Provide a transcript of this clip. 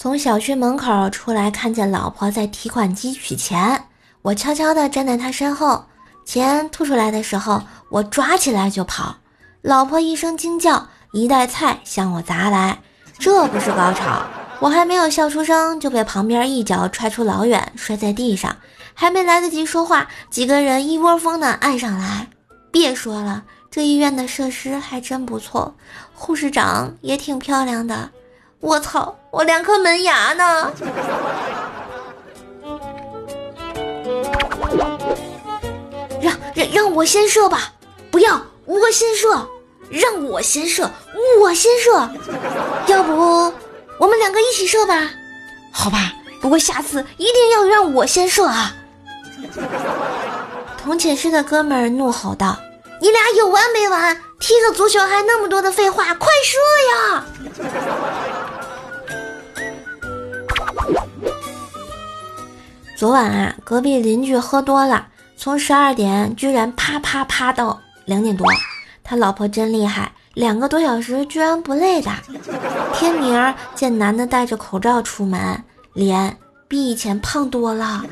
从小区门口出来，看见老婆在提款机取钱，我悄悄地站在她身后，钱吐出来的时候，我抓起来就跑。老婆一声惊叫，一袋菜向我砸来，这不是高潮，我还没有笑出声，就被旁边一脚踹出老远，摔在地上，还没来得及说话，几个人一窝蜂的按上来。别说了，这医院的设施还真不错，护士长也挺漂亮的。我操，我两颗门牙呢！让让让我先射吧，不要我先射，让我先射，我先射。要不我们两个一起射吧？好吧，不过下次一定要让我先射啊！同寝室的哥们儿怒吼道：“你俩有完没完？踢个足球还那么多的废话，快射昨晚啊，隔壁邻居喝多了，从十二点居然啪啪啪到两点多。他老婆真厉害，两个多小时居然不累的。天明儿见男的戴着口罩出门，脸比以前胖多了。